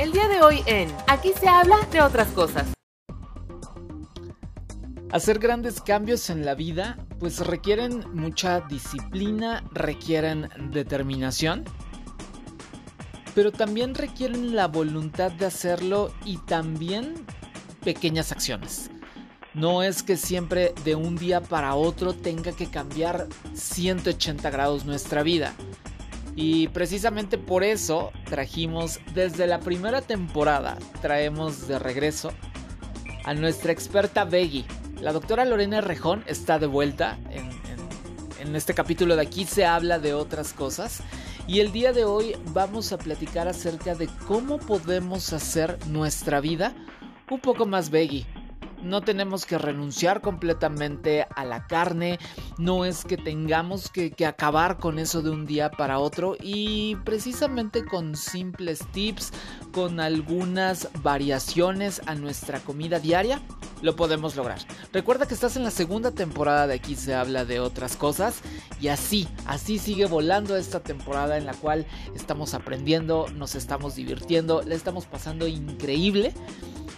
El día de hoy en Aquí se habla de otras cosas. Hacer grandes cambios en la vida pues requieren mucha disciplina, requieren determinación, pero también requieren la voluntad de hacerlo y también pequeñas acciones. No es que siempre de un día para otro tenga que cambiar 180 grados nuestra vida. Y precisamente por eso trajimos desde la primera temporada, traemos de regreso a nuestra experta Beggy. La doctora Lorena Rejón está de vuelta en, este capítulo de aquí se habla de otras cosas. Y el día de hoy vamos a platicar acerca de cómo podemos hacer nuestra vida un poco más Beggy no tenemos que renunciar completamente a la carne, no es que tengamos que, acabar con eso de un día para otro y precisamente con simples tips, con algunas variaciones a nuestra comida diaria, lo podemos lograr. Recuerda que estás en la segunda temporada de aquí se habla de otras cosas y así, así sigue volando esta temporada en la cual estamos aprendiendo, nos estamos divirtiendo, le estamos pasando increíble.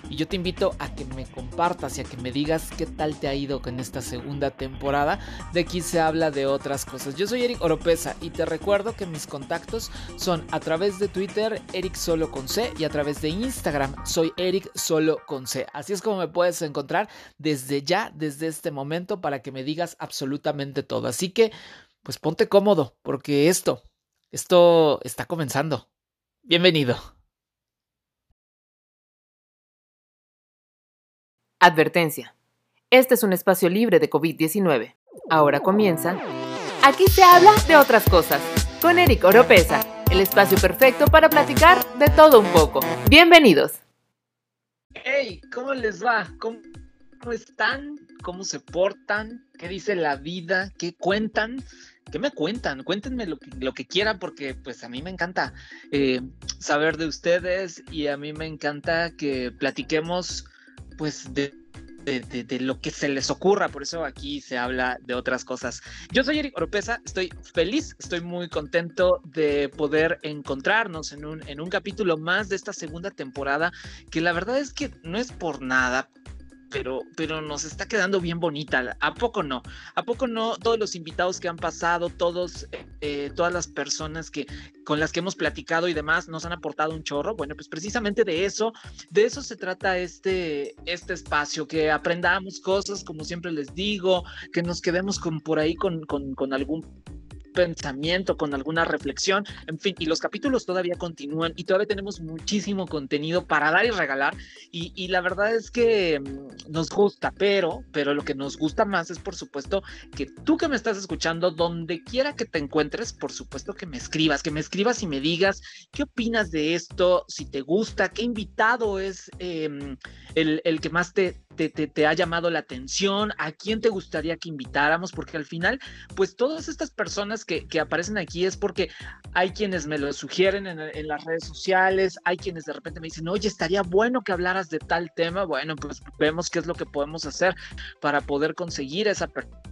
Y yo te invito a que me compartas y a que me digas qué tal te ha ido con esta segunda temporada. De aquí se habla de otras cosas. Yo soy Eric Oropesa y te recuerdo que mis contactos son a través de Twitter Eric Solo con C y a través de Instagram soy Eric Solo con C. Así es como me puedes encontrar desde ya, desde este momento, para que me digas absolutamente todo. Así que, pues ponte cómodo, porque esto, esto está comenzando. Bienvenido. Advertencia. Este es un espacio libre de COVID-19. Ahora comienza. Aquí se habla de otras cosas. Con Eric Oropesa, el espacio perfecto para platicar de todo un poco. Bienvenidos. Hey, ¿cómo les va? ¿Cómo están? ¿Cómo se portan? ¿Qué dice la vida? ¿Qué cuentan? ¿Qué me cuentan? Cuéntenme lo que, quieran porque pues a mí me encanta eh, saber de ustedes y a mí me encanta que platiquemos pues de, de, lo que se les ocurra, por eso aquí se habla de otras cosas. Yo soy Eric Oropesa, estoy feliz, estoy muy contento de poder encontrarnos en un, en un capítulo más de esta segunda temporada, que la verdad es que no es por nada, pero, pero nos está quedando bien bonita. ¿A poco no? ¿A poco no? Todos los invitados que han pasado, todos, eh, todas las personas que, con las que hemos platicado y demás nos han aportado un chorro. Bueno, pues precisamente de eso, de eso se trata este, este espacio, que aprendamos cosas, como siempre les digo, que nos quedemos con, por ahí con, con, con algún pensamiento, con alguna reflexión, en fin, y los capítulos todavía continúan y todavía tenemos muchísimo contenido para dar y regalar y, la verdad es que mm, nos gusta, pero, pero lo que nos gusta más es por supuesto que tú que me estás escuchando, donde quiera que te encuentres, por supuesto que me escribas, que me escribas y me digas qué opinas de esto, si te gusta, qué invitado es em, el, el que más te, te, ha llamado la atención, a quién te gustaría que invitáramos, porque al final, pues todas estas personas que, aparecen aquí es porque hay quienes me lo sugieren en, en, las redes sociales, hay quienes de repente me dicen, oye, estaría bueno que hablaras de tal tema, bueno, pues vemos qué es lo que podemos hacer para poder conseguir esa persona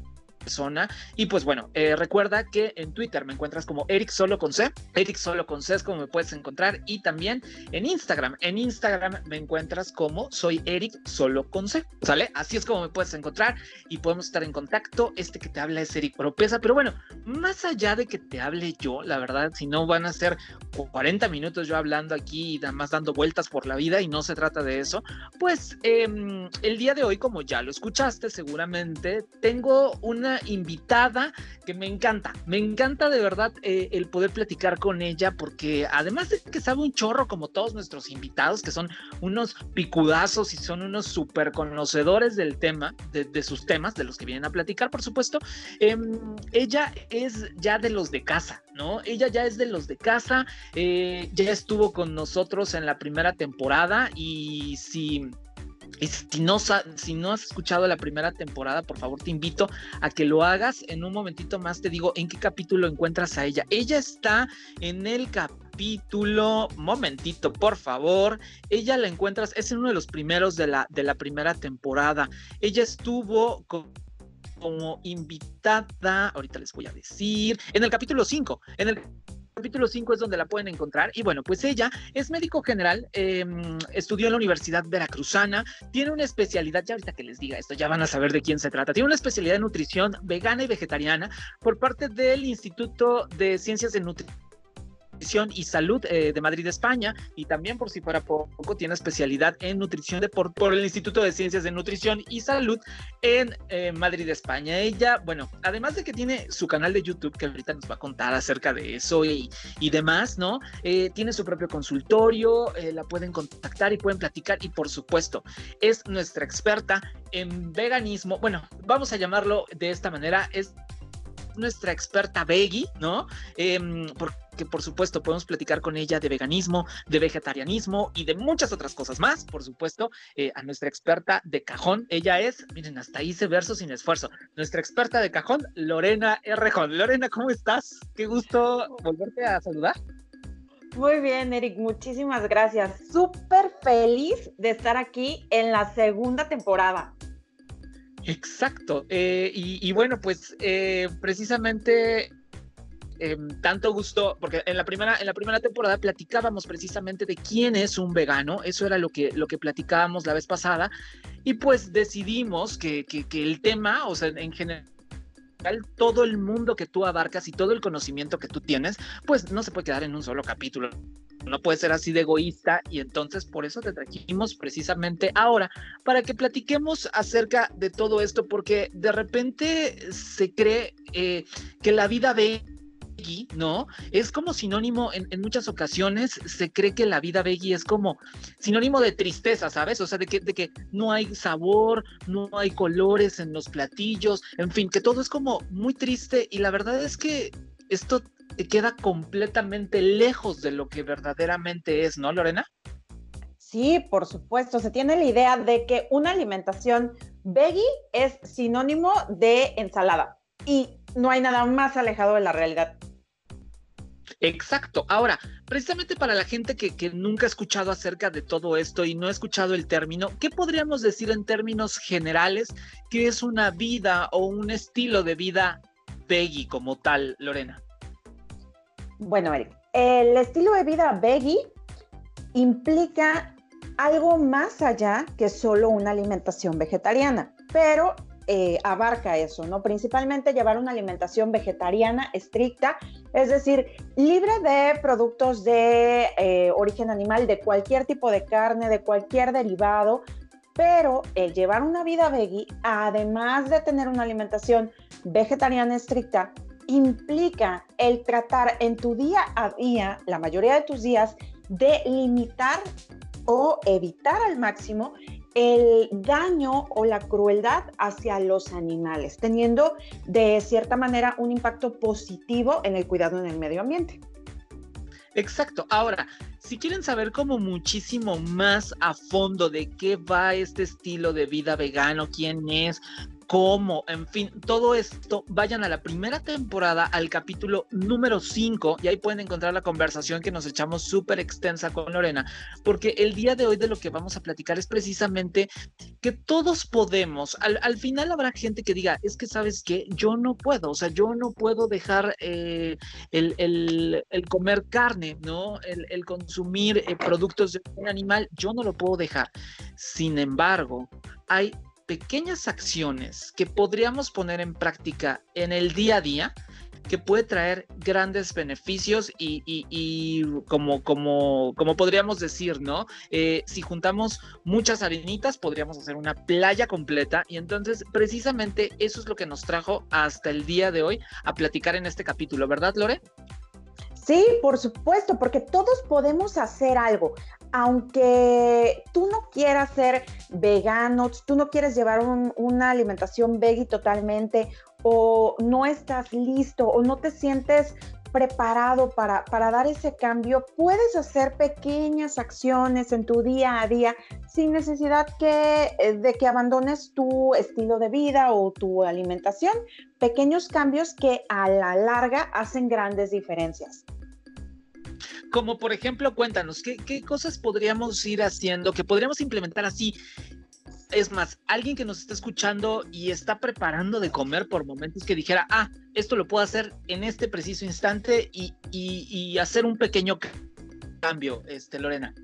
persona. Y pues bueno, eh, recuerda que en Twitter me encuentras como Eric Solo con C. Eric Solo con C es como me puedes encontrar. Y también en Instagram. En Instagram me encuentras como soy Eric Solo con C. ¿Sale? Así es como me puedes encontrar y podemos estar en contacto. Este que te habla es Eric Propesa. Pero bueno, más allá de que te hable yo, la verdad, si no van a ser 40 minutos yo hablando aquí y nada más dando vueltas por la vida y no se trata de eso, pues em, el día de hoy, como ya lo escuchaste seguramente, tengo una invitada que me encanta, me encanta de verdad eh, el poder platicar con ella porque además de que sabe un chorro como todos nuestros invitados, que son unos picudazos y son unos súper conocedores del tema, de, sus temas, de los que vienen a platicar, por supuesto, em, ella es ya de los de casa, ¿no? Ella ya es de los de casa, eh, ya estuvo con nosotros en la primera temporada y si y si no, si no has escuchado la primera temporada, por favor te invito a que lo hagas. En un momentito más te digo en qué capítulo encuentras a ella. Ella está en el capítulo, momentito, por favor. Ella la encuentras, es en uno de los primeros de la, de la primera temporada. Ella estuvo como invitada, ahorita les voy a decir, en el capítulo 5, en el capítulo 5 es donde la pueden encontrar. Y bueno, pues ella es médico general, em, estudió en la Universidad Veracruzana, tiene una especialidad, ya ahorita que les diga esto, ya van a saber de quién se trata, tiene una especialidad en nutrición vegana y vegetariana por parte del Instituto de Ciencias de Nutrición y Salud eh, de Madrid, España, y también por si fuera poco, tiene especialidad en nutrición por, el Instituto de Ciencias de Nutrición y Salud en eh, Madrid, España. Ella, bueno, además de que tiene su canal de YouTube, que ahorita nos va a contar acerca de eso y, y demás, ¿no? Eh, tiene su propio consultorio, la pueden contactar y pueden platicar, y por supuesto, es nuestra experta en veganismo. Bueno, vamos a llamarlo de esta manera, es nuestra experta veggie, ¿no? Porque por supuesto podemos platicar con ella de veganismo, de vegetarianismo y de muchas otras cosas más, por supuesto, eh, a nuestra experta de cajón. Ella es, miren, hasta hice verso sin esfuerzo, nuestra experta de cajón, Lorena Rejón. Lorena, ¿cómo estás? Qué gusto volverte a saludar. Muy bien, Eric, muchísimas gracias. Súper feliz de estar aquí en la segunda temporada. Exacto. Eh, y, bueno, pues eh, precisamente em, tanto gusto, porque en la primera, en la primera temporada platicábamos precisamente de quién es un vegano, eso era lo que, lo que platicábamos la vez pasada, y pues decidimos que, que, el tema, o sea, en general, todo el mundo que tú abarcas y todo el conocimiento que tú tienes, pues no se puede quedar en un solo capítulo no puede ser así de egoísta y entonces por eso te trajimos precisamente ahora para que platiquemos acerca de todo esto porque de repente se cree eh, que la vida veggie, ¿no? Es como sinónimo, en, muchas ocasiones se cree que la vida veggie es como sinónimo de tristeza, ¿sabes? O sea, de que, de que no hay sabor, no hay colores en los platillos, en fin, que todo es como muy triste y la verdad es que esto queda completamente lejos de lo que verdaderamente es, ¿no, Lorena? Sí, por supuesto. Se tiene la idea de que una alimentación veggie es sinónimo de ensalada y no hay nada más alejado de la realidad. Exacto. Ahora, precisamente para la gente que, que, nunca ha escuchado acerca de todo esto y no ha escuchado el término, ¿qué podríamos decir en términos generales que es una vida o un estilo de vida veggie como tal, Lorena? Bueno, Eric, el estilo de vida veggie implica algo más allá que solo una alimentación vegetariana, pero eh, abarca eso, ¿no? Principalmente llevar una alimentación vegetariana estricta, es decir, libre de productos de eh, origen animal, de cualquier tipo de carne, de cualquier derivado, pero el llevar una vida veggie, además de tener una alimentación vegetariana estricta, implica el tratar en tu día a día, la mayoría de tus días, de limitar o evitar al máximo el daño o la crueldad hacia los animales, teniendo de cierta manera un impacto positivo en el cuidado en el medio ambiente. Exacto. Ahora, si quieren saber como muchísimo más a fondo de qué va este estilo de vida vegano, quién es, cómo, en fin, todo esto, vayan a la primera temporada, al capítulo número 5, y ahí pueden encontrar la conversación que nos echamos súper extensa con Lorena, porque el día de hoy de lo que vamos a platicar es precisamente que todos podemos, al, final habrá gente que diga, es que sabes que yo no puedo, o sea, yo no puedo dejar eh, el, comer carne, ¿no? El, consumir eh, productos de un animal, yo no lo puedo dejar. Sin embargo, hay pequeñas acciones que podríamos poner en práctica en el día a día que puede traer grandes beneficios y, como, como, como podríamos decir, ¿no? Eh, si juntamos muchas arenitas, podríamos hacer una playa completa y entonces precisamente eso es lo que nos trajo hasta el día de hoy a platicar en este capítulo, ¿verdad, Lore? Sí, por supuesto, porque todos podemos hacer algo aunque tú no quieras ser vegano, tú no quieres llevar una alimentación veggie totalmente, o no estás listo, o no te sientes preparado para, dar ese cambio, puedes hacer pequeñas acciones en tu día a día sin necesidad que, eh, de que abandones tu estilo de vida o tu alimentación. Pequeños cambios que a la larga hacen grandes diferencias. Como por ejemplo, cuéntanos, ¿qué, cosas podríamos ir haciendo, que podríamos implementar así es más, alguien que nos está escuchando y está preparando de comer por momentos que dijera, ah, esto lo puedo hacer en este preciso instante y, y hacer un pequeño cambio, este, Lorena?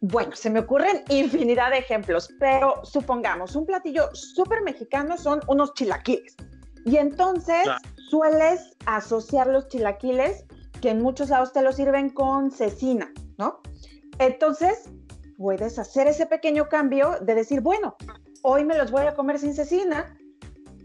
Bueno, se me ocurren infinidad de ejemplos, pero supongamos, un platillo súper mexicano son unos chilaquiles. Y entonces sueles asociar los chilaquiles, que en muchos lados te los sirven con cecina, ¿no? Entonces, puedes hacer ese pequeño cambio de decir, bueno, hoy me los voy a comer sin cecina,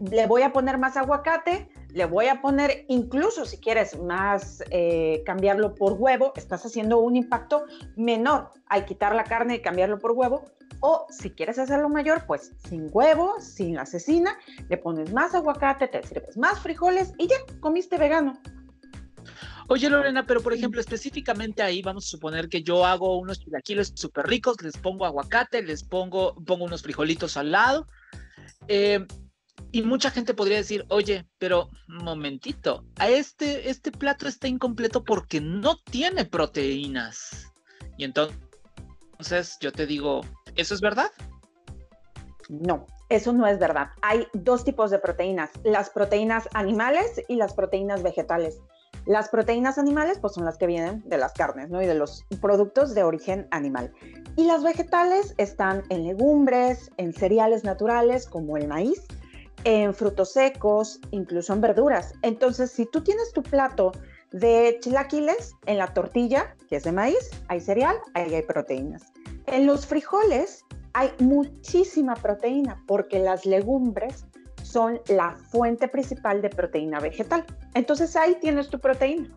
le voy a poner más aguacate, le voy a poner incluso si quieres más eh, cambiarlo por huevo, estás haciendo un impacto menor al quitar la carne y cambiarlo por huevo. O si quieres hacerlo mayor, pues sin huevo, sin la cecina, le pones más aguacate, te sirves más frijoles y ya comiste vegano. Oye Lorena, pero por ejemplo, específicamente ahí vamos a suponer que yo hago unos chilaquiles súper ricos, les pongo aguacate, les pongo, pongo unos frijolitos al lado. Eh, y mucha gente podría decir, oye, pero momentito, a este, este plato está incompleto porque no tiene proteínas. Y entonces yo te digo, ¿eso es verdad? No, eso no es verdad. Hay dos tipos de proteínas, las proteínas animales y las proteínas vegetales. Las proteínas animales pues son las que vienen de las carnes, ¿no? Y de los productos de origen animal. Y las vegetales están en legumbres, en cereales naturales como el maíz, en frutos secos, incluso en verduras. Entonces, si tú tienes tu plato de chilaquiles, en la tortilla, que es de maíz, hay cereal, ahí hay proteínas. En los frijoles hay muchísima proteína porque las legumbres son la fuente principal de proteína vegetal. Entonces ahí tienes tu proteína.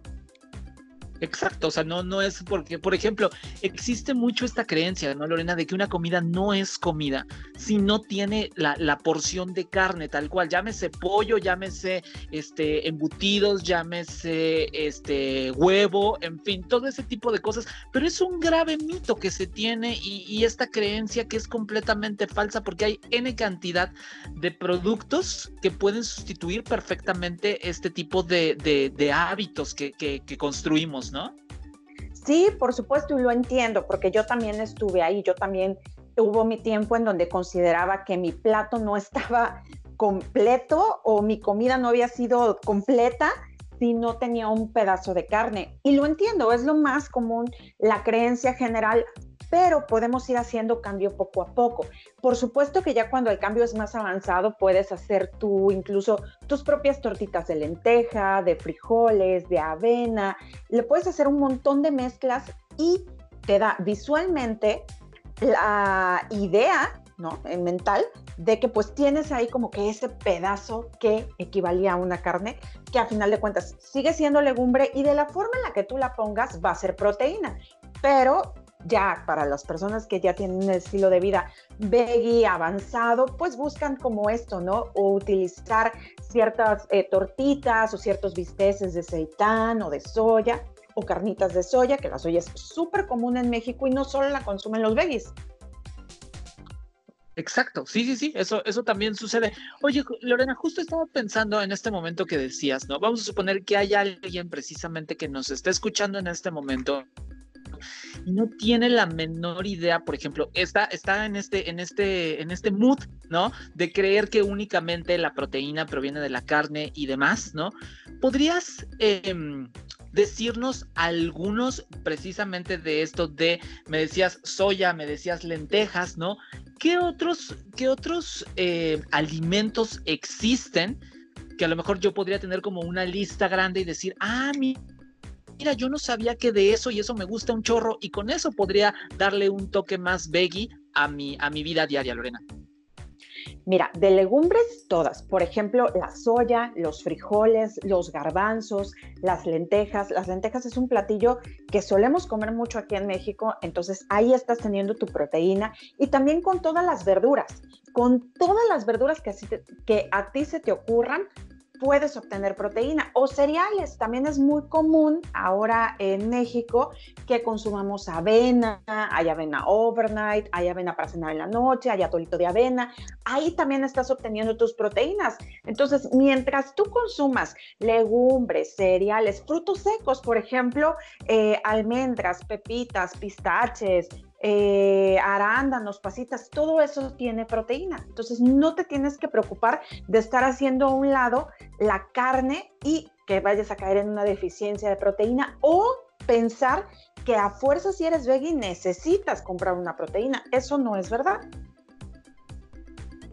Exacto, o sea, no, no es porque, por ejemplo, existe mucho esta creencia, ¿no, Lorena? De que una comida no es comida si no tiene la, la, porción de carne tal cual, llámese pollo, llámese este, embutidos, llámese este, huevo, en fin, todo ese tipo de cosas, pero es un grave mito que se tiene y, esta creencia que es completamente falsa porque hay N cantidad de productos que pueden sustituir perfectamente este tipo de, de, hábitos que construimos, ¿no? Sí, por supuesto, y lo entiendo, porque yo también estuve ahí, yo también hubo mi tiempo en donde consideraba que mi plato no estaba completo o mi comida no había sido completa si no tenía un pedazo de carne. Y lo entiendo, es lo más común, la creencia general, pero podemos ir haciendo cambio poco a poco. Por supuesto que ya cuando el cambio es más avanzado, puedes hacer tú incluso tus propias tortitas de lenteja, de frijoles, de avena, le puedes hacer un montón de mezclas y te da visualmente la idea, ¿no? En mental, de que pues tienes ahí como que ese pedazo que equivalía a una carne, que a final de cuentas sigue siendo legumbre y de la forma en la que tú la pongas va a ser proteína, pero ya para las personas que ya tienen un estilo de vida veggie avanzado, pues buscan como esto, ¿no? O utilizar ciertas eh, tortitas o ciertos bisteces de seitán o de soya o carnitas de soya, que la soya es súper común en México y no solo la consumen los veggies. Exacto, sí, sí, sí, eso, eso también sucede. Oye, Lorena, justo estaba pensando en este momento que decías, ¿no? Vamos a suponer que hay alguien precisamente que nos está escuchando en este momento no tiene la menor idea, por ejemplo, está, está en, este, en, este, en este mood, ¿no? De creer que únicamente la proteína proviene de la carne y demás, ¿no? ¿Podrías em, decirnos algunos precisamente de esto de, me decías soya, me decías lentejas, ¿no? ¿Qué otros, qué otros eh, alimentos existen que a lo mejor yo podría tener como una lista grande y decir, ah, mi mira, yo no sabía que de eso y eso me gusta un chorro y con eso podría darle un toque más veggie a mi, a mi vida diaria, Lorena. Mira, de legumbres todas, por ejemplo, la soya, los frijoles, los garbanzos, las lentejas. Las lentejas es un platillo que solemos comer mucho aquí en México, entonces ahí estás teniendo tu proteína y también con todas las verduras, con todas las verduras que, que a ti se te ocurran, puedes obtener proteína o cereales. También es muy común ahora en México que consumamos avena, hay avena overnight, hay avena para cenar en la noche, hay atolito de avena. Ahí también estás obteniendo tus proteínas. Entonces, mientras tú consumas legumbres, cereales, frutos secos, por ejemplo, eh, almendras, pepitas, pistaches, eh, arándanos, pasitas, todo eso tiene proteína. Entonces no te tienes que preocupar de estar haciendo a un lado la carne y que vayas a caer en una deficiencia de proteína o pensar que a fuerza si eres veggie necesitas comprar una proteína. Eso no es verdad.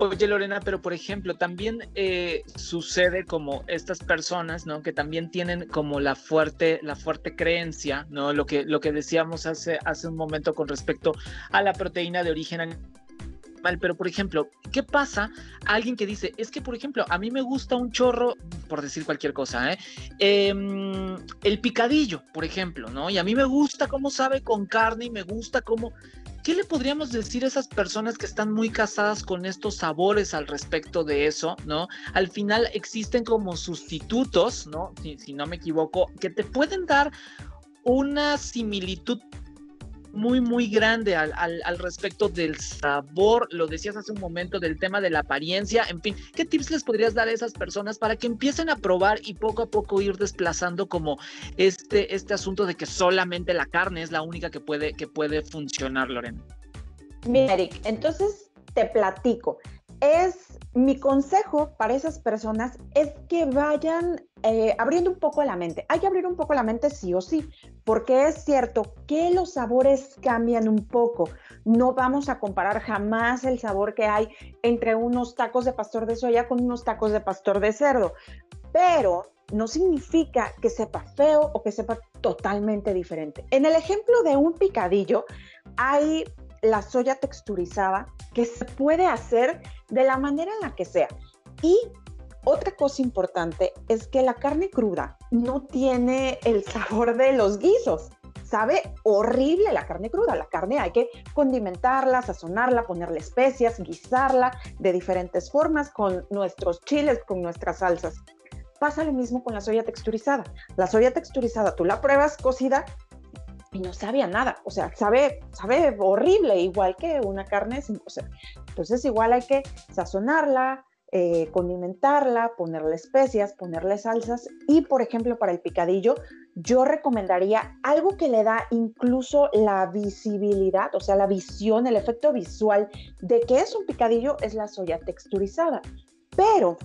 Oye Lorena, pero por ejemplo, también eh, sucede como estas personas, ¿no? Que también tienen como la fuerte, la fuerte creencia, ¿no? Lo que, lo que decíamos hace, hace un momento con respecto a la proteína de origen animal. Pero, por ejemplo, ¿qué pasa alguien que dice, es que, por ejemplo, a mí me gusta un chorro, por decir cualquier cosa, ¿eh? Em, el picadillo, por ejemplo, ¿no? Y a mí me gusta cómo sabe con carne y me gusta cómo ¿Qué le podríamos decir a esas personas que están muy casadas con estos sabores al respecto de eso, ¿no? Al final existen como sustitutos, ¿no? Si, si no me equivoco, que te pueden dar una similitud muy, muy grande al, al, respecto del sabor, lo decías hace un momento, del tema de la apariencia, en fin, ¿qué tips les podrías dar a esas personas para que empiecen a probar y poco a poco ir desplazando como este, este asunto de que solamente la carne es la única que puede, que puede funcionar, Lorena? Mira, Eric, entonces te platico. Es mi consejo para esas personas es que vayan eh, abriendo un poco la mente. Hay que abrir un poco la mente sí o sí, porque es cierto que los sabores cambian un poco. No vamos a comparar jamás el sabor que hay entre unos tacos de pastor de soya con unos tacos de pastor de cerdo, pero no significa que sepa feo o que sepa totalmente diferente. En el ejemplo de un picadillo, hay la soya texturizada que se puede hacer de la manera en la que sea. Y otra cosa importante es que la carne cruda no tiene el sabor de los guisos. Sabe horrible la carne cruda. La carne hay que condimentarla, sazonarla, ponerle especias, guisarla de diferentes formas con nuestros chiles, con nuestras salsas. Pasa lo mismo con la soya texturizada. La soya texturizada tú la pruebas cocida y no sabe a nada, o sea, sabe, sabe horrible, igual que una carne sin cocer. Entonces, igual hay que sazonarla, eh, condimentarla, ponerle especias, ponerle salsas y, por ejemplo, para el picadillo, yo recomendaría algo que le da incluso la visibilidad, o sea, la visión, el efecto visual de que es un picadillo, es la soya texturizada. Pero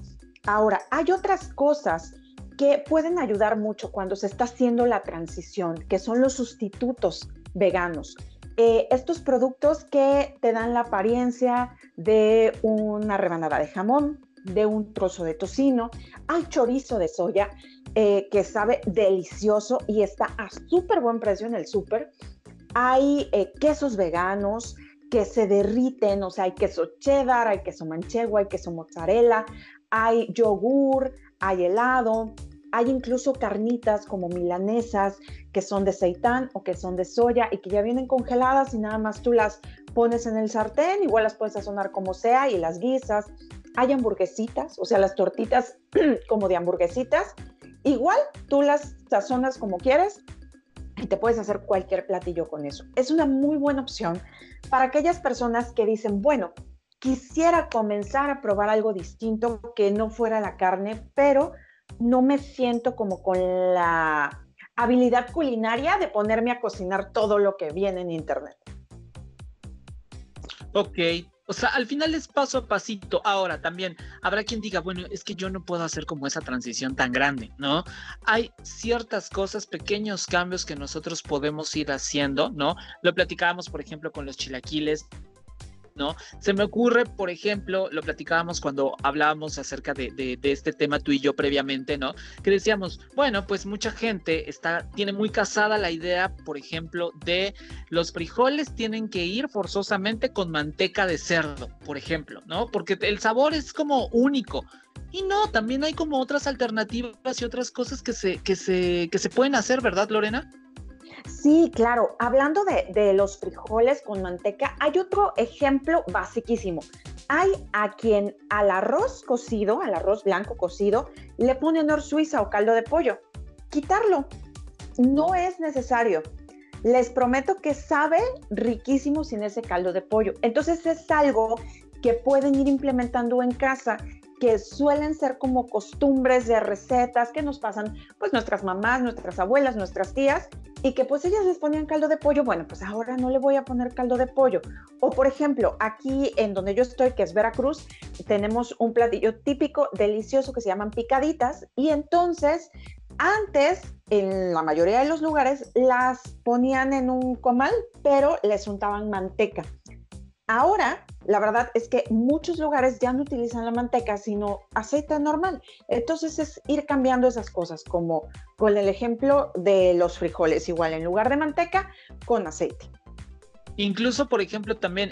ahora, hay otras cosas que pueden ayudar mucho cuando se está haciendo la transición, que son los sustitutos veganos. Eh, estos productos que te dan la apariencia de una rebanada de jamón, de un trozo de tocino, hay chorizo de soya eh, que sabe delicioso y está a súper buen precio en el súper. Hay eh, quesos veganos que se derriten, o sea, hay queso cheddar, hay queso manchego, hay queso mozzarella, hay yogur, hay helado, hay incluso carnitas como milanesas que son de seitán o que son de soya y que ya vienen congeladas y nada más tú las pones en el sartén, igual las puedes sazonar como sea y las guisas. Hay hamburguesitas, o sea, las tortitas como de hamburguesitas. Igual tú las sazonas como quieres y te puedes hacer cualquier platillo con eso. Es una muy buena opción para aquellas personas que dicen, bueno, quisiera comenzar a probar algo distinto que no fuera la carne, pero no me siento como con la habilidad culinaria de ponerme a cocinar todo lo que viene en internet. Ok, o sea, al final es paso a pasito. Ahora también habrá quien diga, bueno, es que yo no puedo hacer como esa transición tan grande, ¿no? Hay ciertas cosas, pequeños cambios que nosotros podemos ir haciendo, ¿no? Lo platicábamos, por ejemplo, con los chilaquiles, ¿no? Se me ocurre, por ejemplo, lo platicábamos cuando hablábamos acerca de, este tema tú y yo previamente, ¿no? Que decíamos, bueno, pues mucha gente está, tiene muy casada la idea, por ejemplo, de los frijoles tienen que ir forzosamente con manteca de cerdo, por ejemplo, ¿no? Porque el sabor es como único. Y no, también hay como otras alternativas y otras cosas que se, que se, que se pueden hacer, ¿verdad, Lorena? Sí, claro. Hablando de, los frijoles con manteca, hay otro ejemplo basiquísimo. Hay a quien al arroz cocido, al arroz blanco cocido, le pone nor suiza o caldo de pollo. Quitarlo. No es necesario. Les prometo que sabe riquísimo sin ese caldo de pollo. Entonces es algo que pueden ir implementando en casa que suelen ser como costumbres de recetas que nos pasan pues nuestras mamás, nuestras abuelas, nuestras tías y que pues ellas les ponían caldo de pollo, bueno, pues ahora no le voy a poner caldo de pollo. O por ejemplo, aquí en donde yo estoy, que es Veracruz, tenemos un platillo típico, delicioso, que se llaman picaditas y entonces antes, en la mayoría de los lugares, las ponían en un comal, pero les untaban manteca. Ahora, la verdad es que muchos lugares ya no utilizan la manteca, sino aceite normal. Entonces es ir cambiando esas cosas, como con el ejemplo de los frijoles, igual en lugar de manteca, con aceite. Incluso, por ejemplo, también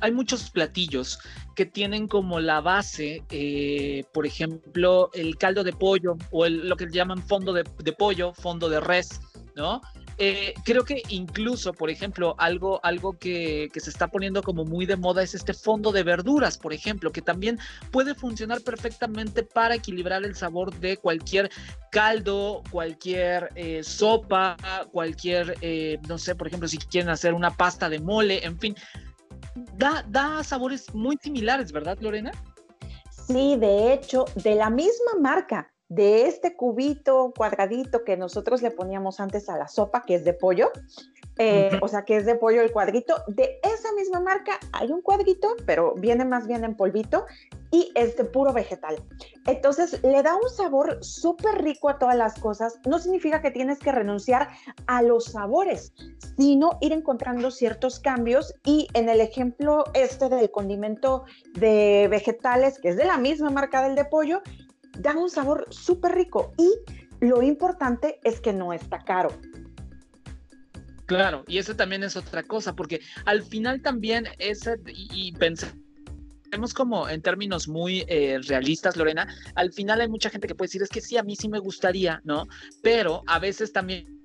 hay muchos platillos que tienen como la base, eh, por ejemplo, el caldo de pollo o lo que llaman fondo de, de pollo, fondo de res, ¿no? Eh, creo que incluso, por ejemplo, algo, algo que, se está poniendo como muy de moda es este fondo de verduras, por ejemplo, que también puede funcionar perfectamente para equilibrar el sabor de cualquier caldo, cualquier eh, sopa, cualquier, eh, no sé, por ejemplo, si quieren hacer una pasta de mole, en fin. Da, da sabores muy similares, ¿verdad, Lorena? Sí, de hecho, de la misma marca de este cubito cuadradito que nosotros le poníamos antes a la sopa, que es de pollo, eh, o sea, que es de pollo el cuadrito, de esa misma marca hay un cuadrito, pero viene más bien en polvito y es de puro vegetal. Entonces, le da un sabor súper rico a todas las cosas. No significa que tienes que renunciar a los sabores, sino ir encontrando ciertos cambios y en el ejemplo este del condimento de vegetales, que es de la misma marca del de pollo, dan un sabor súper rico y lo importante es que no está caro. Claro, y eso también es otra cosa, porque al final también es, y, pensemos como en términos muy eh, realistas, Lorena, al final hay mucha gente que puede decir, es que sí, a mí sí me gustaría, ¿no? Pero a veces también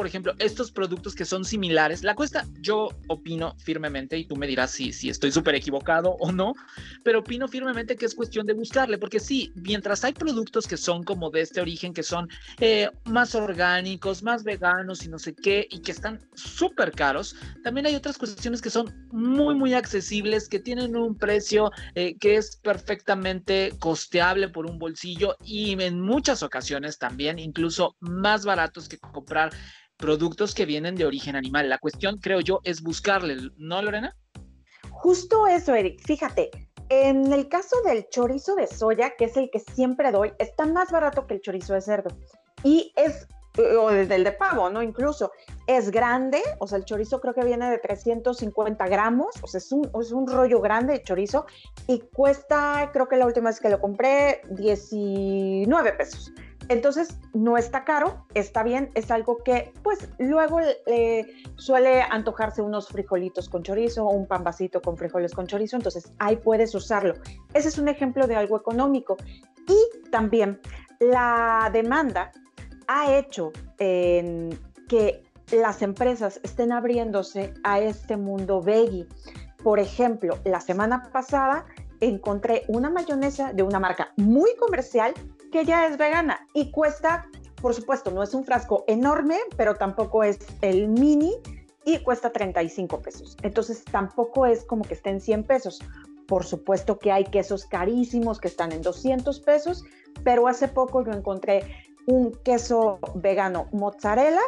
por ejemplo, estos productos que son similares, la cuesta, yo opino firmemente, y tú me dirás si, si estoy súper equivocado o no, pero opino firmemente que es cuestión de buscarle, porque sí, mientras hay productos que son como de este origen, que son eh, más orgánicos, más veganos y no sé qué, y que están súper caros, también hay otras cuestiones que son muy, muy accesibles, que tienen un precio eh, que es perfectamente costeable por un bolsillo y en muchas ocasiones también incluso más baratos que comprar productos que vienen de origen animal. La cuestión, creo yo, es buscarle, ¿no, Lorena? Justo eso, Eric. Fíjate, en el caso del chorizo de soya, que es el que siempre doy, está más barato que el chorizo de cerdo. Y es, o el de pavo, ¿no? Incluso es grande, o sea, el chorizo creo que viene de 350 gramos, o sea, es un, es un rollo grande de chorizo y cuesta, creo que la última vez que lo compré, 19 pesos. Entonces, no está caro, está bien, es algo que pues luego suele antojarse unos frijolitos con chorizo o un pambacito con frijoles con chorizo, entonces ahí puedes usarlo. Ese es un ejemplo de algo económico. Y también la demanda ha hecho que las empresas estén abriéndose a este mundo veggie. Por ejemplo, la semana pasada encontré una mayonesa de una marca muy comercial que ya es vegana y cuesta, por supuesto, no es un frasco enorme, pero tampoco es el mini y cuesta 35 pesos. Entonces tampoco es como que esté en 100 pesos. Por supuesto que hay quesos carísimos que están en 200 pesos, pero hace poco yo encontré un queso vegano mozzarella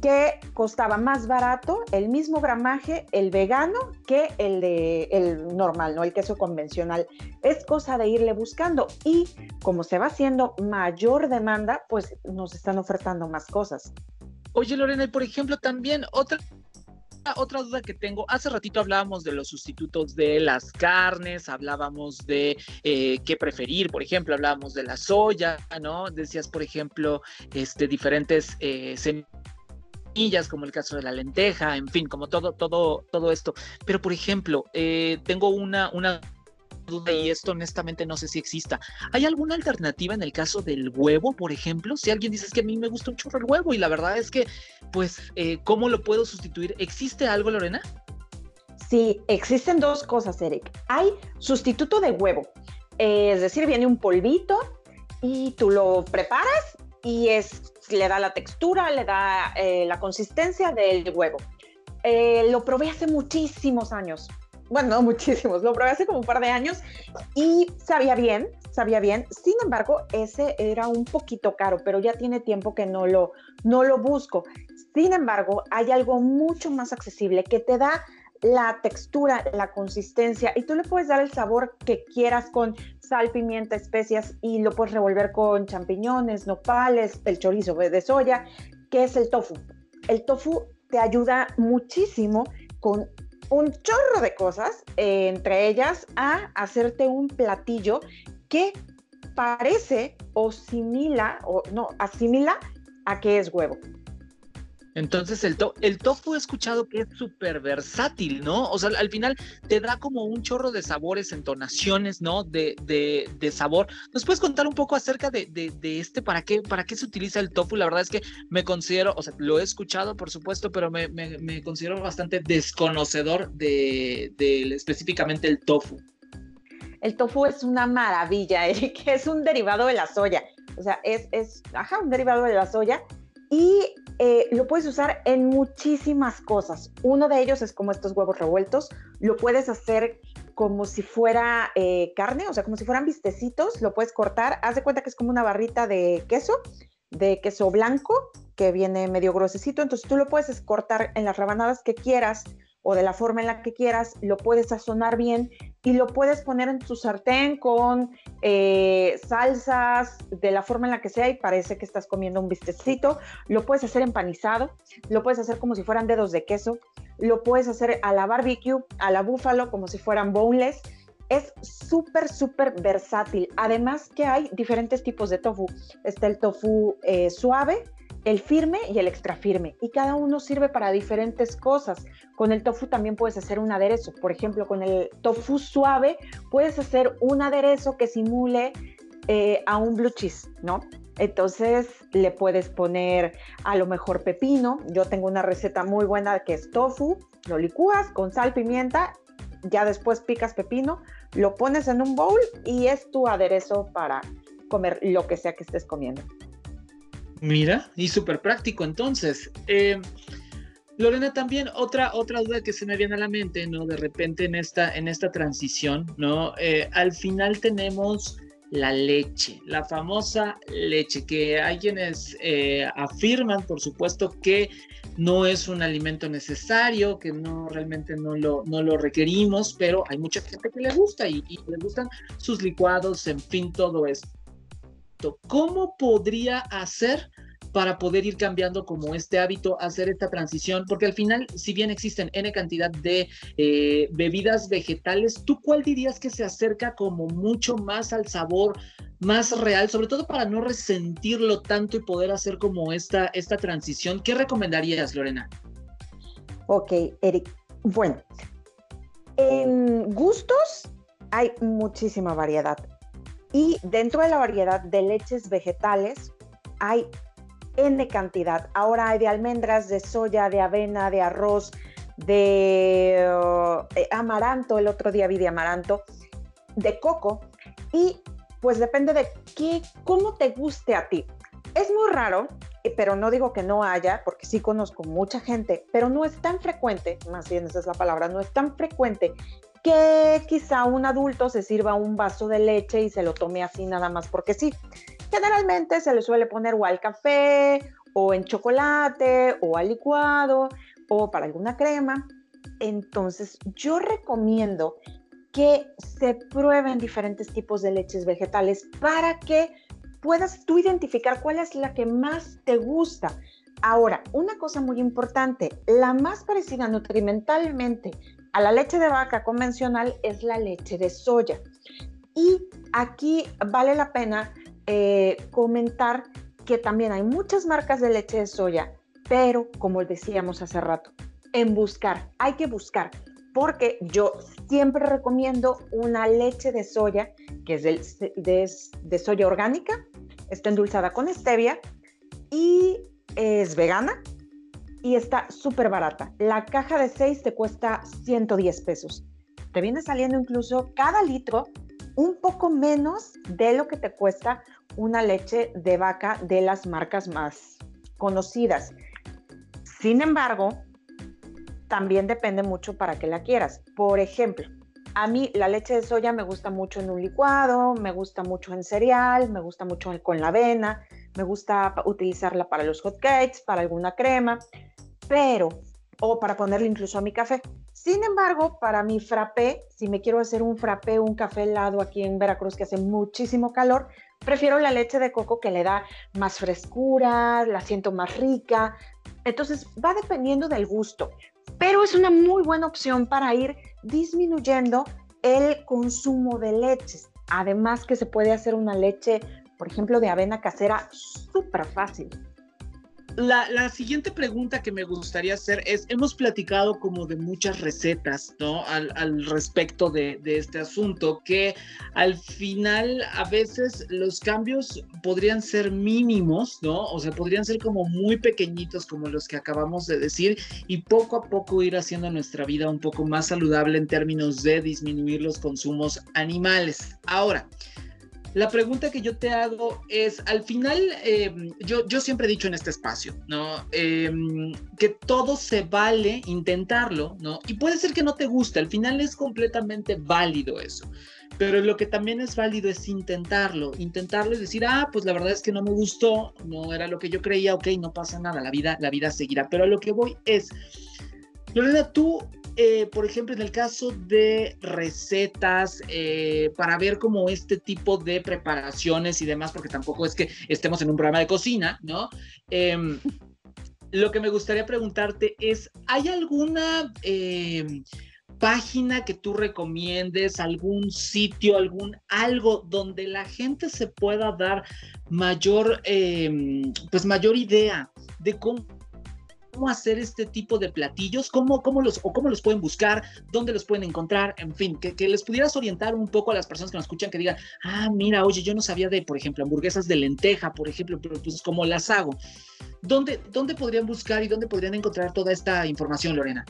que costaba más barato el mismo gramaje el vegano que el de el normal, no el queso convencional. Es cosa de irle buscando y como se va haciendo mayor demanda, pues nos están ofertando más cosas. Oye Lorena, y por ejemplo también otra otra duda que tengo, hace ratito hablábamos de los sustitutos de las carnes, hablábamos de eh, qué preferir, por ejemplo, hablábamos de la soya, ¿no? Decías, por ejemplo, este, diferentes eh, como el caso de la lenteja, en fin, como todo, todo, todo esto. Pero, por ejemplo, eh, tengo una, una duda y esto honestamente no sé si exista. ¿Hay alguna alternativa en el caso del huevo, por ejemplo? Si alguien dice que a mí me gusta un chorro el huevo y la verdad es que, pues, eh, ¿cómo lo puedo sustituir? ¿Existe algo, Lorena? Sí, existen dos cosas, Eric. Hay sustituto de huevo, eh, es decir, viene un polvito y tú lo preparas y es, le da la textura, le da eh, la consistencia del huevo. Eh, lo probé hace muchísimos años. Bueno, no muchísimos, lo probé hace como un par de años y sabía bien, sabía bien. Sin embargo, ese era un poquito caro, pero ya tiene tiempo que no lo, no lo busco. Sin embargo, hay algo mucho más accesible que te da la textura, la consistencia y tú le puedes dar el sabor que quieras con sal, pimienta, especias y lo puedes revolver con champiñones, nopales, el chorizo de soya, que es el tofu. El tofu te ayuda muchísimo con un chorro de cosas, eh, entre ellas a hacerte un platillo que parece o simila, o no, asimila a que es huevo. Entonces el, el tofu he escuchado que es súper versátil, ¿no? O sea, al final te da como un chorro de sabores, entonaciones, ¿no? De, de, de sabor. ¿Nos puedes contar un poco acerca de, de, este, para qué, para qué se utiliza el tofu? La verdad es que me considero, o sea, lo he escuchado, por supuesto, pero me, me, considero bastante desconocedor de, específicamente el tofu. El tofu es una maravilla, Eric, es un derivado de la soya. O sea, es, es, ajá, un derivado de la soya y eh, lo puedes usar en muchísimas cosas. Uno de ellos es como estos huevos revueltos. Lo puedes hacer como si fuera eh, carne, o sea, como si fueran vistecitos. Lo puedes cortar. Haz de cuenta que es como una barrita de queso, de queso blanco, que viene medio gruesecito. Entonces tú lo puedes cortar en las rebanadas que quieras o de la forma en la que quieras, lo puedes sazonar bien y lo puedes poner en tu sartén con eh, salsas de la forma en la que sea y parece que estás comiendo un bistecito. Lo puedes hacer empanizado, lo puedes hacer como si fueran dedos de queso, lo puedes hacer a la barbecue, a la búfalo, como si fueran boneless. Es súper, súper versátil. Además que hay diferentes tipos de tofu. Está el tofu eh, suave, el firme y el extra firme. Y cada uno sirve para diferentes cosas. Con el tofu también puedes hacer un aderezo. Por ejemplo, con el tofu suave puedes hacer un aderezo que simule eh, a un blue cheese, ¿no? Entonces le puedes poner a lo mejor pepino. Yo tengo una receta muy buena que es tofu. Lo licúas con sal, pimienta. Ya después picas pepino, lo pones en un bowl y es tu aderezo para comer lo que sea que estés comiendo. Mira, y súper práctico entonces. Eh, Lorena, también otra, otra duda que se me viene a la mente, ¿no? De repente en esta, en esta transición, ¿no? Eh, al final tenemos la leche, la famosa leche, que hay quienes eh, afirman, por supuesto, que no es un alimento necesario, que no realmente no lo, no lo requerimos, pero hay mucha gente que le gusta y, y le gustan sus licuados, en fin, todo esto. ¿Cómo podría hacer para poder ir cambiando como este hábito, hacer esta transición? Porque al final, si bien existen N cantidad de eh, bebidas vegetales, ¿tú cuál dirías que se acerca como mucho más al sabor más real, sobre todo para no resentirlo tanto y poder hacer como esta, esta transición? ¿Qué recomendarías, Lorena? Ok, Eric. Bueno, en gustos hay muchísima variedad. Y dentro de la variedad de leches vegetales hay N cantidad. Ahora hay de almendras, de soya, de avena, de arroz, de eh, amaranto, el otro día vi de amaranto, de coco. Y pues depende de qué, cómo te guste a ti. Es muy raro, eh, pero no digo que no haya, porque sí conozco mucha gente, pero no es tan frecuente, más bien esa es la palabra, no es tan frecuente que quizá un adulto se sirva un vaso de leche y se lo tome así nada más porque sí. Generalmente se le suele poner o al café, o en chocolate, o al licuado, o para alguna crema. Entonces yo recomiendo que se prueben diferentes tipos de leches vegetales para que puedas tú identificar cuál es la que más te gusta. Ahora, una cosa muy importante, la más parecida nutrimentalmente a la leche de vaca convencional es la leche de soya. Y aquí vale la pena eh, comentar que también hay muchas marcas de leche de soya, pero como decíamos hace rato, en buscar, hay que buscar, porque yo siempre recomiendo una leche de soya, que es de, de soya orgánica, está endulzada con stevia y es vegana, y está súper barata. La caja de 6 te cuesta 110 pesos. Te viene saliendo incluso cada litro un poco menos de lo que te cuesta una leche de vaca de las marcas más conocidas. Sin embargo, también depende mucho para qué la quieras. Por ejemplo, A mí la leche de soya me gusta mucho en un licuado, me gusta mucho en cereal, me gusta mucho con la avena, me gusta utilizarla para los hot cakes, para alguna crema, pero, o para ponerle incluso a mi café. Sin embargo, para mi frappé, si me quiero hacer un frappé, un café helado aquí en Veracruz que hace muchísimo calor, prefiero la leche de coco que le da más frescura, la siento más rica. Entonces va dependiendo del gusto, pero es una muy buena opción para ir disminuyendo el consumo de leches. Además que se puede hacer una leche, por ejemplo, de avena casera súper fácil. La, siguiente pregunta que me gustaría hacer es, hemos platicado como de muchas recetas, ¿no? Al, respecto de, de, este asunto, que al final a veces los cambios podrían ser mínimos, ¿no? O sea, podrían ser como muy pequeñitos como los que acabamos de decir y poco a poco ir haciendo nuestra vida un poco más saludable en términos de disminuir los consumos animales. Ahora, la pregunta que yo te hago es, al final, em, yo, yo siempre he dicho en este espacio, ¿no? Em, que todo se vale intentarlo, ¿no? Y puede ser que no te guste, al final es completamente válido eso. Pero lo que también es válido es intentarlo, intentarlo y decir, ah, pues la verdad es que no me gustó, no era lo que yo creía, ok, no pasa nada, la vida, la vida seguirá. Pero a lo que voy es, Lorena, tú eh, por ejemplo, en el caso de recetas, eh, para ver como este tipo de preparaciones y demás, porque tampoco es que estemos en un programa de cocina, ¿no? Em, lo que me gustaría preguntarte es, ¿hay alguna em, página que tú recomiendes, algún sitio, algún algo donde la gente se pueda dar mayor, em, pues mayor idea de cómo cómo hacer este tipo de platillos, cómo, cómo los, o cómo los pueden buscar, dónde los pueden encontrar, en fin, que, que, les pudieras orientar un poco a las personas que nos escuchan, que digan, ah, mira, oye, yo no sabía de, por ejemplo, hamburguesas de lenteja, por ejemplo, pero pues cómo las hago. ¿Dónde, ¿Dónde podrían buscar y dónde podrían encontrar toda esta información, Lorena?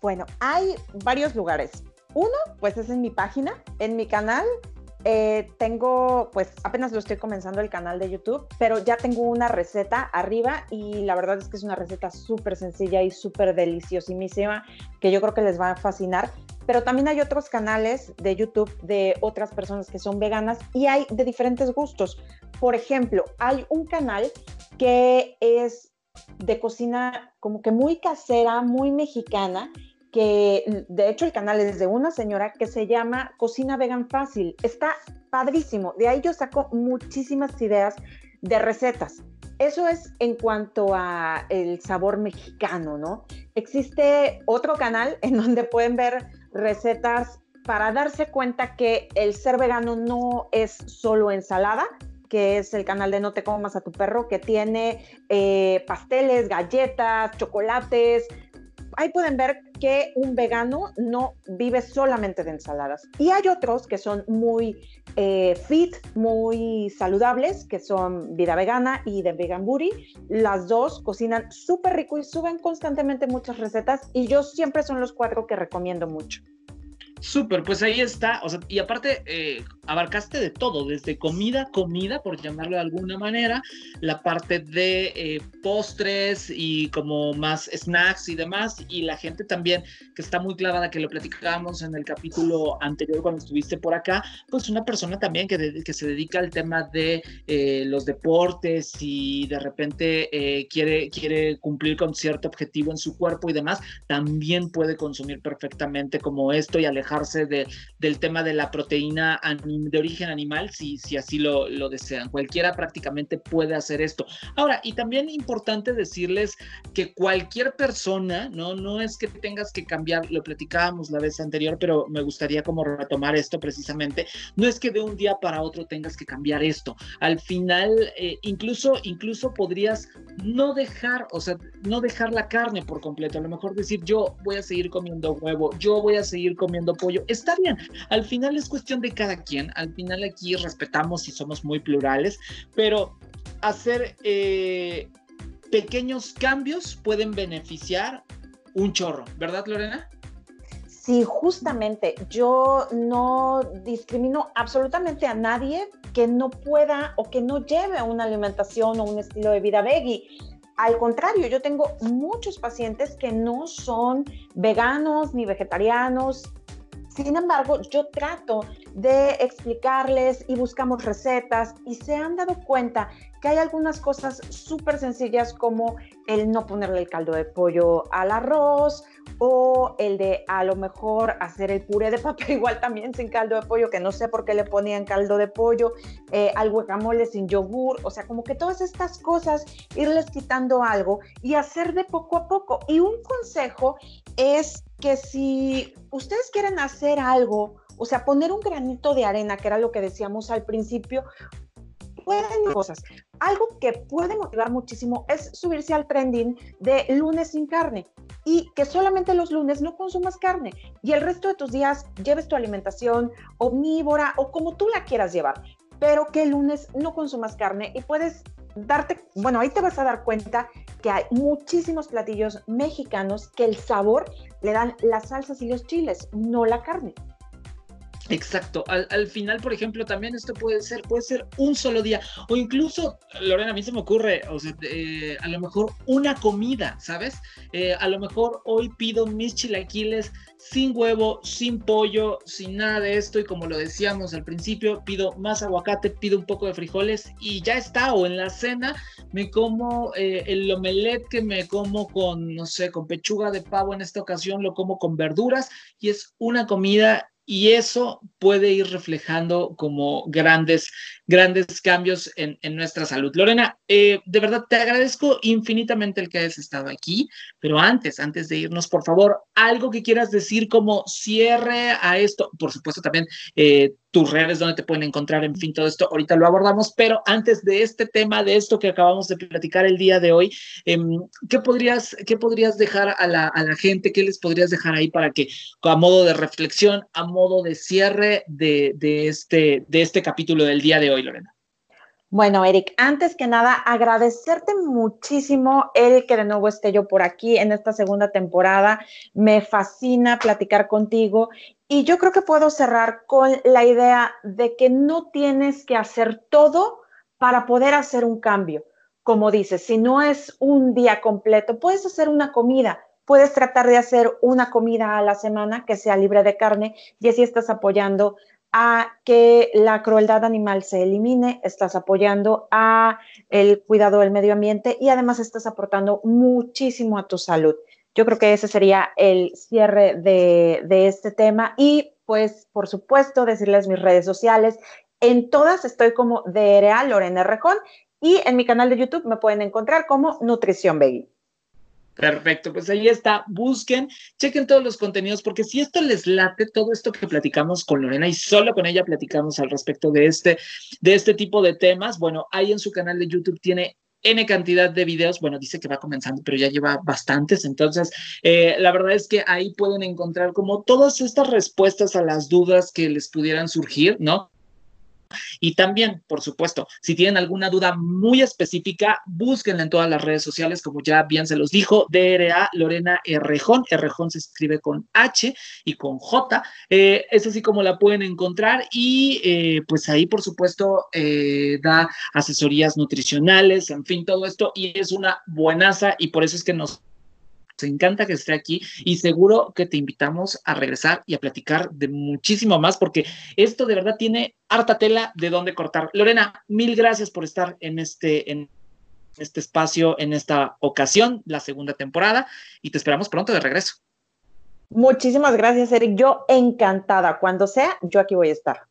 Bueno, hay varios lugares. Uno, pues es en mi página, en mi canal eh, tengo, pues apenas lo estoy comenzando el canal de YouTube, pero ya tengo una receta arriba y la verdad es que es una receta súper sencilla y súper deliciosísima que yo creo que les va a fascinar. Pero también hay otros canales de YouTube de otras personas que son veganas y hay de diferentes gustos. Por ejemplo, hay un canal que es de cocina como que muy casera, muy mexicana que de hecho el canal es de una señora que se llama Cocina Vegan Fácil. Está padrísimo. De ahí yo saco muchísimas ideas de recetas. Eso es en cuanto a el sabor mexicano, ¿no? Existe otro canal en donde pueden ver recetas para darse cuenta que el ser vegano no es solo ensalada, que es el canal de No te comas a tu perro, que tiene eh, pasteles, galletas, chocolates, ahí pueden ver que un vegano no vive solamente de ensaladas. Y hay otros que son muy eh, fit, muy saludables, que son Vida Vegana y de Vegan Booty. Las dos cocinan súper rico y suben constantemente muchas recetas y yo siempre son los cuatro que recomiendo mucho. Súper, pues ahí está. O sea, y aparte, eh, abarcaste de todo, desde comida, comida, por llamarlo de alguna manera, la parte de eh, postres y como más snacks y demás, y la gente también que está muy clavada, que lo platicábamos en el capítulo anterior cuando estuviste por acá, pues una persona también que, que se dedica al tema de eh, los deportes y de repente quiere, quiere cumplir con cierto objetivo en su cuerpo y demás, también puede consumir perfectamente como esto y alejar de, del tema de la proteína de origen animal, si, si así lo, lo, desean. Cualquiera prácticamente puede hacer esto. Ahora, y también importante decirles que cualquier persona, ¿no? No es que tengas que cambiar, lo platicábamos la vez anterior, pero me gustaría como retomar esto precisamente. No es que de un día para otro tengas que cambiar esto. Al final, eh, incluso, incluso podrías no dejar, o sea, no dejar la carne por completo. A lo mejor decir, yo voy a seguir comiendo huevo, yo voy a seguir comiendo pollo. Está bien, al final es cuestión de cada quien, al final aquí respetamos y somos muy plurales, pero hacer eh, pequeños cambios pueden beneficiar un chorro, ¿verdad Lorena? Sí, justamente, yo no discrimino absolutamente a nadie que no pueda o que no lleve una alimentación o un estilo de vida veggie. Al contrario, yo tengo muchos pacientes que no son veganos ni vegetarianos Sin embargo, yo trato de explicarles y buscamos recetas y se han dado cuenta que hay algunas cosas súper sencillas como el no ponerle el caldo de pollo al arroz o el de a lo mejor hacer el puré de papa igual también sin caldo de pollo, que no sé por qué le ponían caldo de pollo, eh, al guacamole sin yogur, o sea, como que todas estas cosas, irles quitando algo y hacer de poco a poco. Y un consejo es que si ustedes quieren hacer algo, o sea, poner un granito de arena, que era lo que decíamos al principio, cosas. Algo que puede motivar muchísimo es subirse al trending de lunes sin carne y que solamente los lunes no consumas carne y el resto de tus días lleves tu alimentación omnívora o como tú la quieras llevar, pero que el lunes no consumas carne y puedes darte, bueno, ahí te vas a dar cuenta que hay muchísimos platillos mexicanos que el sabor le dan las salsas y los chiles, no la carne. Exacto. Al, final, por ejemplo, también esto puede ser, puede ser un solo día. O incluso, Lorena, a mí se me ocurre, o sea, eh, a lo mejor una comida, ¿sabes? Eh, a lo mejor hoy pido mis chilaquiles sin huevo, sin pollo, sin nada de esto. Y como lo decíamos al principio, pido más aguacate, pido un poco de frijoles y ya está. O en la cena me como eh, el omelette que me como con, no sé, con pechuga de pavo en esta ocasión, lo como con verduras y es una comida y eso puede ir reflejando como grandes, grandes cambios en, nuestra salud. Lorena, eh, de verdad te agradezco infinitamente el que hayas estado aquí, pero antes, antes de irnos, por favor, algo que quieras decir como cierre a esto, por supuesto también eh, tus redes donde te pueden encontrar, en fin, todo esto ahorita lo abordamos, pero antes de este tema, de esto que acabamos de platicar el día de hoy, em, ¿qué, podrías, ¿qué podrías dejar a la, a la, gente? ¿Qué les podrías dejar ahí para que, a modo de reflexión, a modo de cierre de, de este, de este capítulo del día de hoy, Lorena? Bueno, Eric, antes que nada, agradecerte muchísimo el que de nuevo esté yo por aquí en esta segunda temporada. Me fascina platicar contigo y yo creo que puedo cerrar con la idea de que no tienes que hacer todo para poder hacer un cambio. Como dices, si no es un día completo, puedes hacer una comida, puedes tratar de hacer una comida a la semana que sea libre de carne y así estás apoyando a que la crueldad animal se elimine, estás apoyando a el cuidado del medio ambiente y además estás aportando muchísimo a tu salud. Yo creo que ese sería el cierre de, este tema y pues por supuesto decirles mis redes sociales. En todas estoy como DRA Lorena Rejón y en mi canal de YouTube me pueden encontrar como Nutrición Veggie. Perfecto, pues ahí está, busquen, chequen todos los contenidos, porque si esto les late, todo esto que platicamos con Lorena y solo con ella platicamos al respecto de este, de este tipo de temas, bueno, ahí en su canal de YouTube tiene N cantidad de videos, bueno, dice que va comenzando, pero ya lleva bastantes, entonces eh, la verdad es que ahí pueden encontrar como todas estas respuestas a las dudas que les pudieran surgir, ¿no? Y también, por supuesto, si tienen alguna duda muy específica, búsquenla en todas las redes sociales, como ya bien se los dijo, DRA Lorena Errejón. Errejón se escribe con H y con J. Eh, es así como la pueden encontrar y eh, pues ahí, por supuesto, eh, da asesorías nutricionales, en fin, todo esto y es una buenaza y por eso es que nos nos encanta que esté aquí y seguro que te invitamos a regresar y a platicar de muchísimo más porque esto de verdad tiene harta tela de dónde cortar. Lorena, mil gracias por estar en este, en este espacio, en esta ocasión, la segunda temporada y te esperamos pronto de regreso. Muchísimas gracias, Eric. Yo encantada. Cuando sea, yo aquí voy a estar.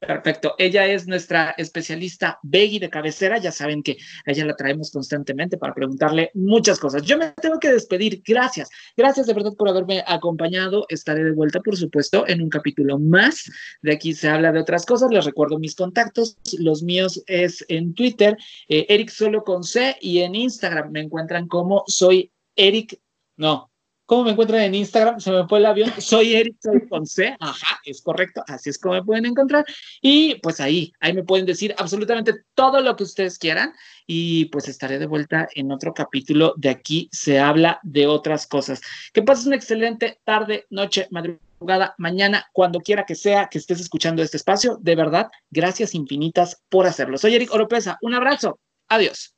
Perfecto. Ella es nuestra especialista Beggy de cabecera. Ya saben que a ella la traemos constantemente para preguntarle muchas cosas. Yo me tengo que despedir. Gracias. Gracias de verdad por haberme acompañado. Estaré de vuelta, por supuesto, en un capítulo más. De aquí se habla de otras cosas. Les recuerdo mis contactos. Los míos es en Twitter, eh, Eric solo con C, y en Instagram me encuentran como soy Eric. No, ¿Cómo me encuentran en Instagram? Se me fue el avión. Soy Eric, soy con C. Ajá, es correcto. Así es como me pueden encontrar. Y pues ahí, ahí me pueden decir absolutamente todo lo que ustedes quieran. Y pues estaré de vuelta en otro capítulo. De aquí se habla de otras cosas. Que pases una excelente tarde, noche, madrugada, mañana, cuando quiera que sea que estés escuchando este espacio. De verdad, gracias infinitas por hacerlo. Soy Eric Oropesa. Un abrazo. Adiós.